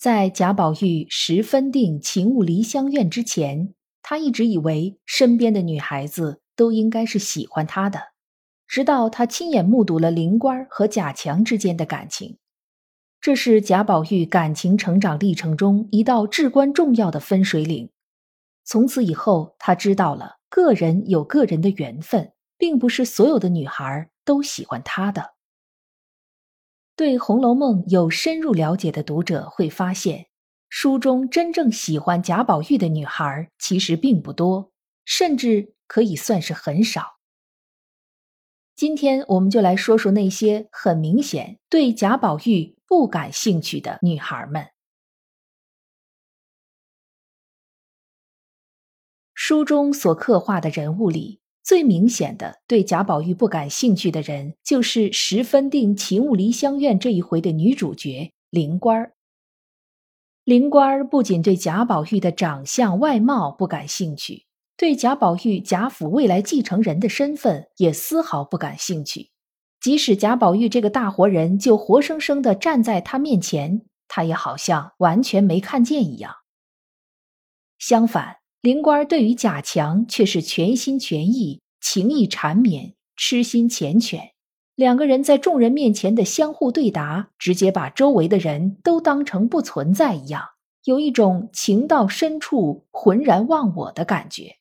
在贾宝玉十分定情物梨香院之前，他一直以为身边的女孩子都应该是喜欢他的。直到他亲眼目睹了林官和贾强之间的感情，这是贾宝玉感情成长历程中一道至关重要的分水岭。从此以后，他知道了个人有个人的缘分，并不是所有的女孩都喜欢他的。对《红楼梦》有深入了解的读者会发现，书中真正喜欢贾宝玉的女孩其实并不多，甚至可以算是很少。今天我们就来说说那些很明显对贾宝玉不感兴趣的女孩们。书中所刻画的人物里。最明显的对贾宝玉不感兴趣的人，就是十分定情物梨香院这一回的女主角灵官儿。灵官儿不仅对贾宝玉的长相外貌不感兴趣，对贾宝玉贾府未来继承人的身份也丝毫不感兴趣。即使贾宝玉这个大活人就活生生的站在他面前，他也好像完全没看见一样。相反。灵官对于贾强却是全心全意、情意缠绵、痴心缱绻，两个人在众人面前的相互对答，直接把周围的人都当成不存在一样，有一种情到深处浑然忘我的感觉。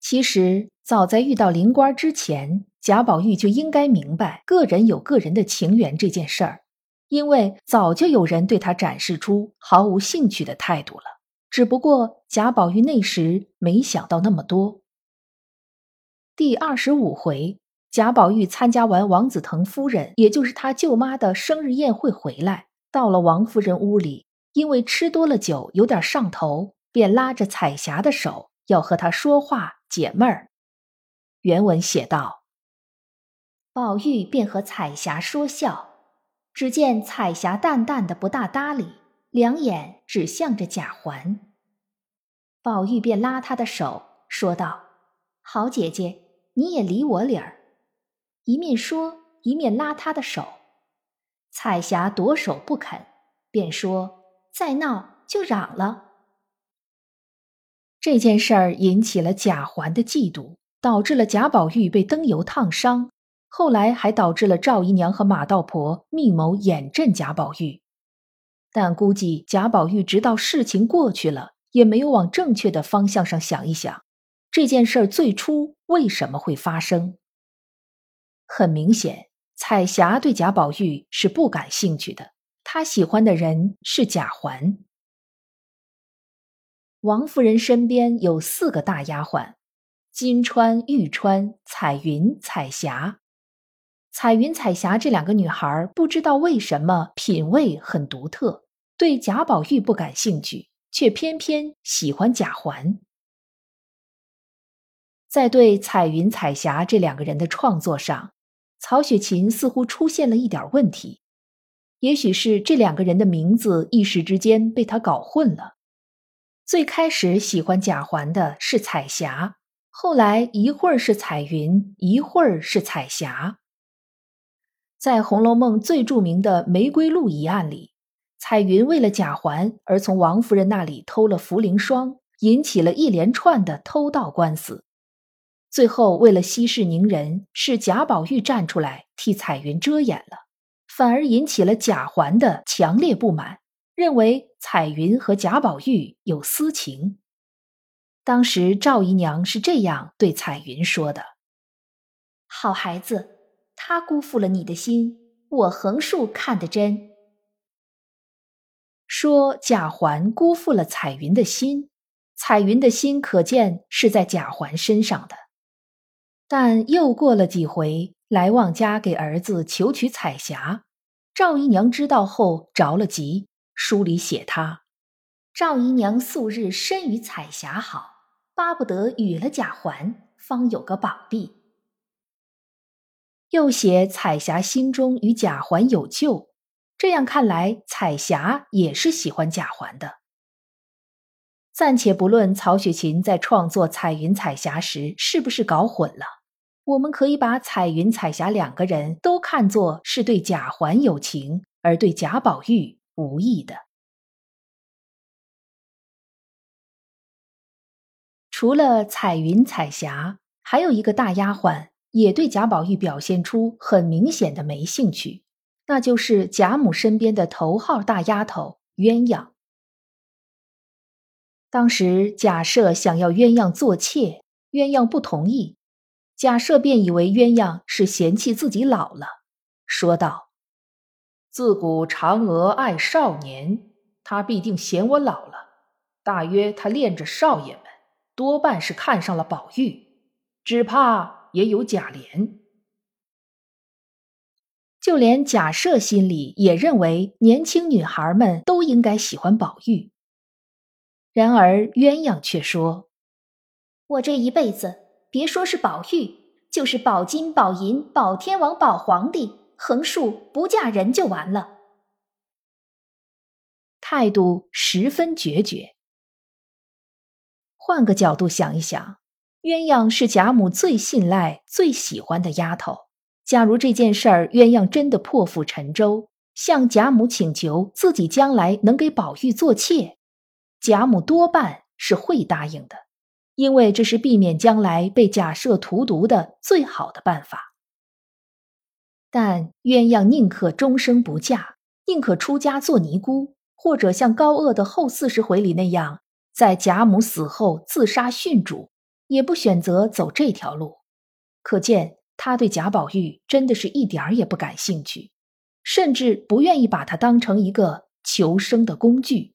其实，早在遇到灵官之前，贾宝玉就应该明白个人有个人的情缘这件事儿。因为早就有人对他展示出毫无兴趣的态度了，只不过贾宝玉那时没想到那么多。第二十五回，贾宝玉参加完王子腾夫人，也就是他舅妈的生日宴会回来，到了王夫人屋里，因为吃多了酒，有点上头，便拉着彩霞的手要和她说话解闷儿。原文写道：“宝玉便和彩霞说笑。”只见彩霞淡淡的不大搭理，两眼只向着贾环。宝玉便拉她的手，说道：“好姐姐，你也理我理儿。”一面说，一面拉她的手。彩霞夺手不肯，便说：“再闹就嚷了。”这件事儿引起了贾环的嫉妒，导致了贾宝玉被灯油烫伤。后来还导致了赵姨娘和马道婆密谋掩镇贾宝玉，但估计贾宝玉直到事情过去了，也没有往正确的方向上想一想，这件事儿最初为什么会发生。很明显，彩霞对贾宝玉是不感兴趣的，她喜欢的人是贾环。王夫人身边有四个大丫鬟：金钏、玉钏、彩云、彩霞。彩云、彩霞这两个女孩不知道为什么品味很独特，对贾宝玉不感兴趣，却偏偏喜欢贾环。在对彩云、彩霞这两个人的创作上，曹雪芹似乎出现了一点问题。也许是这两个人的名字一时之间被他搞混了。最开始喜欢贾环的是彩霞，后来一会儿是彩云，一会儿是彩霞。在《红楼梦》最著名的玫瑰露一案里，彩云为了贾环而从王夫人那里偷了茯苓霜，引起了一连串的偷盗官司。最后，为了息事宁人，是贾宝玉站出来替彩云遮掩了，反而引起了贾环的强烈不满，认为彩云和贾宝玉有私情。当时赵姨娘是这样对彩云说的：“好孩子。”他辜负了你的心，我横竖看得真。说贾环辜负了彩云的心，彩云的心可见是在贾环身上的。但又过了几回，来旺家给儿子求娶彩霞，赵姨娘知道后着了急，书里写她：赵姨娘素日深与彩霞好，巴不得与了贾环，方有个宝地。又写彩霞心中与贾环有旧，这样看来，彩霞也是喜欢贾环的。暂且不论曹雪芹在创作彩云彩霞时是不是搞混了，我们可以把彩云彩霞两个人都看作是对贾环有情，而对贾宝玉无意的。除了彩云彩霞，还有一个大丫鬟也对贾宝玉表现出很明显的没兴趣，那就是贾母身边的头号大丫头鸳鸯。当时贾赦想要鸳鸯做妾，鸳鸯不同意，贾赦便以为鸳鸯是嫌弃自己老了，说道：“自古嫦娥爱少年，她必定嫌我老了。大约她恋着少爷们，多半是看上了宝玉，只怕也有贾琏。就连贾赦心里也认为，年轻女孩们都应该喜欢宝玉。”然而鸳鸯却说：“我这一辈子，别说是宝玉，就是宝金、宝银、宝天王、宝皇帝，横竖不嫁人就完了。”态度十分决绝。换个角度想一想，鸳鸯是贾母最信赖、最喜欢的丫头。假如这件事儿鸳鸯真的破釜沉舟，向贾母请求自己将来能给宝玉做妾。贾母多半是会答应的，因为这是避免将来被假设荼毒的最好的办法。但鸳鸯宁可终生不嫁，宁可出家做尼姑，或者像高鹗的后四十回里那样，在贾母死后自杀殉主，也不选择走这条路。可见他对贾宝玉真的是一点儿也不感兴趣，甚至不愿意把他当成一个求生的工具。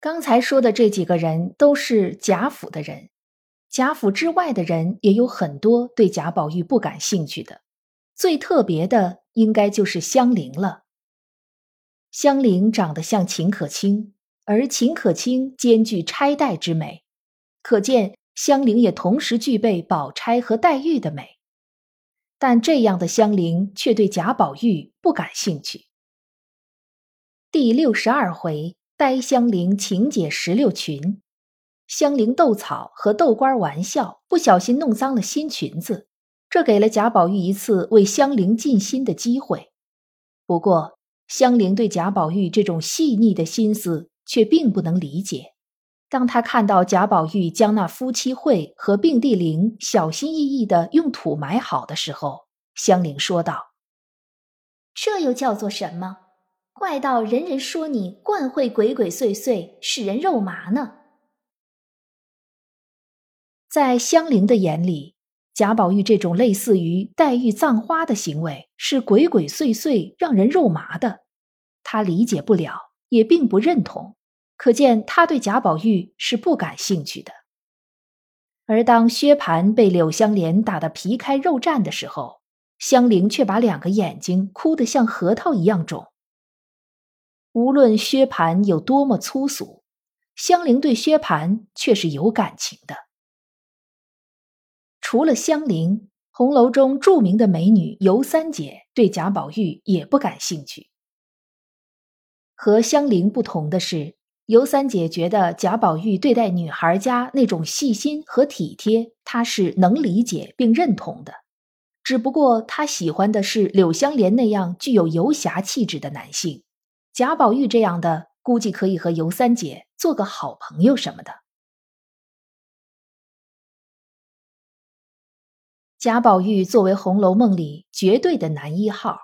刚才说的这几个人都是贾府的人，贾府之外的人也有很多对贾宝玉不感兴趣的。最特别的应该就是香菱了。香菱长得像秦可卿，而秦可卿兼具钗黛之美，可见香菱也同时具备宝钗和黛玉的美。但这样的香菱却对贾宝玉不感兴趣。第六十二回。呆香菱请解石榴裙，香菱斗草和豆官玩笑，不小心弄脏了新裙子。这给了贾宝玉一次为香菱尽心的机会。不过，香菱对贾宝玉这种细腻的心思却并不能理解。当他看到贾宝玉将那夫妻会和并蒂灵小心翼翼的用土埋好的时候，香菱说道：“这又叫做什么？”怪到人人说你惯会鬼鬼祟祟，使人肉麻呢。在香菱的眼里，贾宝玉这种类似于黛玉葬花的行为是鬼鬼祟祟、让人肉麻的，他理解不了，也并不认同。可见他对贾宝玉是不感兴趣的。而当薛蟠被柳香莲打得皮开肉绽的时候，香菱却把两个眼睛哭得像核桃一样肿。无论薛蟠有多么粗俗，香菱对薛蟠却是有感情的。除了香菱，红楼中著名的美女尤三姐对贾宝玉也不感兴趣。和香菱不同的是，尤三姐觉得贾宝玉对待女孩家那种细心和体贴，她是能理解并认同的。只不过她喜欢的是柳香莲那样具有游侠气质的男性。贾宝玉这样的，估计可以和尤三姐做个好朋友什么的。贾宝玉作为《红楼梦》里绝对的男一号，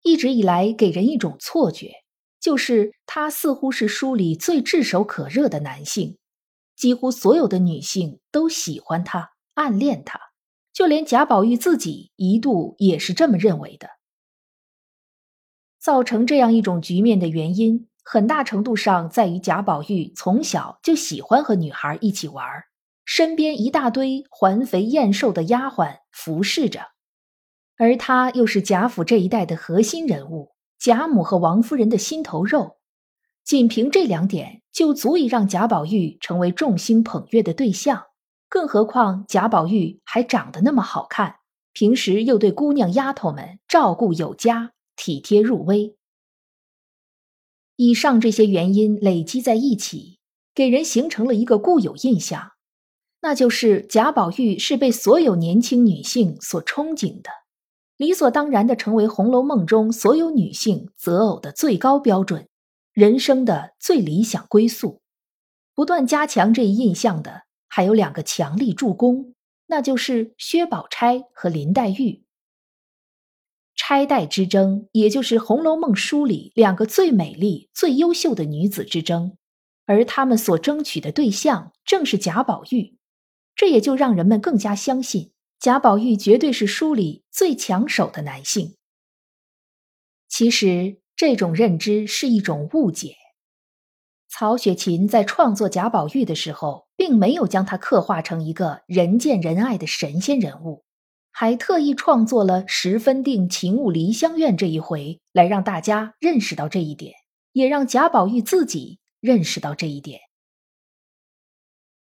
一直以来给人一种错觉，就是他似乎是书里最炙手可热的男性，几乎所有的女性都喜欢他、暗恋他，就连贾宝玉自己一度也是这么认为的。造成这样一种局面的原因，很大程度上在于贾宝玉从小就喜欢和女孩一起玩，身边一大堆环肥燕瘦的丫鬟服侍着，而他又是贾府这一代的核心人物，贾母和王夫人的心头肉，仅凭这两点就足以让贾宝玉成为众星捧月的对象。更何况贾宝玉还长得那么好看，平时又对姑娘丫头们照顾有加，体贴入微。以上这些原因累积在一起，给人形成了一个固有印象，那就是贾宝玉是被所有年轻女性所憧憬的。理所当然的成为《红楼梦》中所有女性择偶的最高标准，人生的最理想归宿。不断加强这一印象的，还有两个强力助攻，那就是薛宝钗和林黛玉。钗黛之争，也就是《红楼梦》书里两个最美丽、最优秀的女子之争，而他们所争取的对象正是贾宝玉，这也就让人们更加相信。贾宝玉绝对是书里最抢手的男性。其实这种认知是一种误解。曹雪芹在创作贾宝玉的时候，并没有将他刻画成一个人见人爱的神仙人物，还特意创作了“十分定，情物梨香院”这一回，来让大家认识到这一点，也让贾宝玉自己认识到这一点。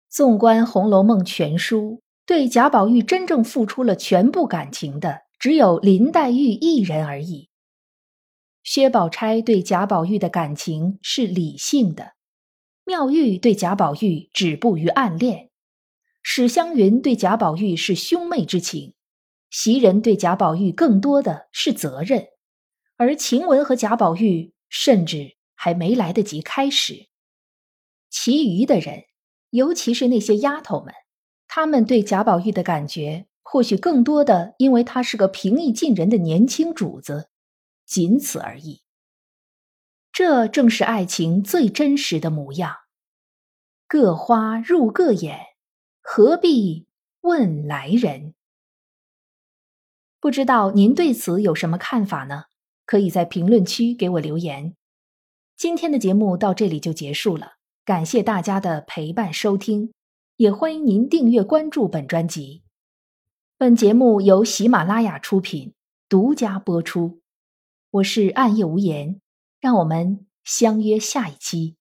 纵观《红楼梦》全书。对贾宝玉真正付出了全部感情的，只有林黛玉一人而已。薛宝钗对贾宝玉的感情是理性的，妙玉对贾宝玉止步于暗恋，史湘云对贾宝玉是兄妹之情，袭人对贾宝玉更多的是责任，而晴雯和贾宝玉甚至还没来得及开始。其余的人，尤其是那些丫头们。他们对贾宝玉的感觉，或许更多的因为他是个平易近人的年轻主子，仅此而已。这正是爱情最真实的模样。各花入各眼，何必问来人？不知道您对此有什么看法呢？可以在评论区给我留言。今天的节目到这里就结束了，感谢大家的陪伴收听。也欢迎您订阅关注本专辑。本节目由喜马拉雅出品，独家播出。我是暗夜无言，让我们相约下一期。